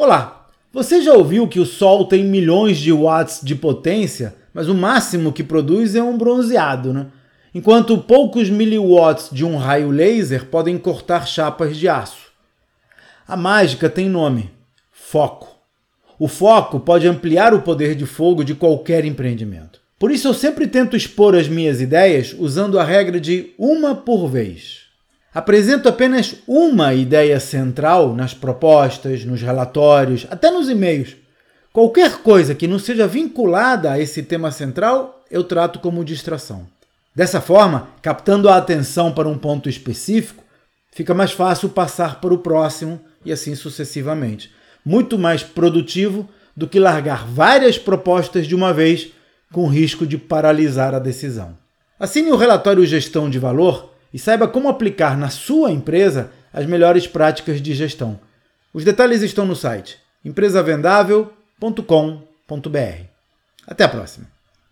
Olá! Você já ouviu que o Sol tem milhões de watts de potência, mas o máximo que produz é um bronzeado, né? Enquanto poucos miliwatts de um raio laser podem cortar chapas de aço. A mágica tem nome: foco. O foco pode ampliar o poder de fogo de qualquer empreendimento. Por isso eu sempre tento expor as minhas ideias usando a regra de uma por vez. Apresento apenas uma ideia central nas propostas, nos relatórios, até nos e-mails. Qualquer coisa que não seja vinculada a esse tema central, eu trato como distração. Dessa forma, captando a atenção para um ponto específico, fica mais fácil passar para o próximo e assim sucessivamente. Muito mais produtivo do que largar várias propostas de uma vez com risco de paralisar a decisão. Assine o relatório Gestão de Valor e saiba como aplicar na sua empresa as melhores práticas de gestão. Os detalhes estão no site empresavendável.com.br. Até a próxima!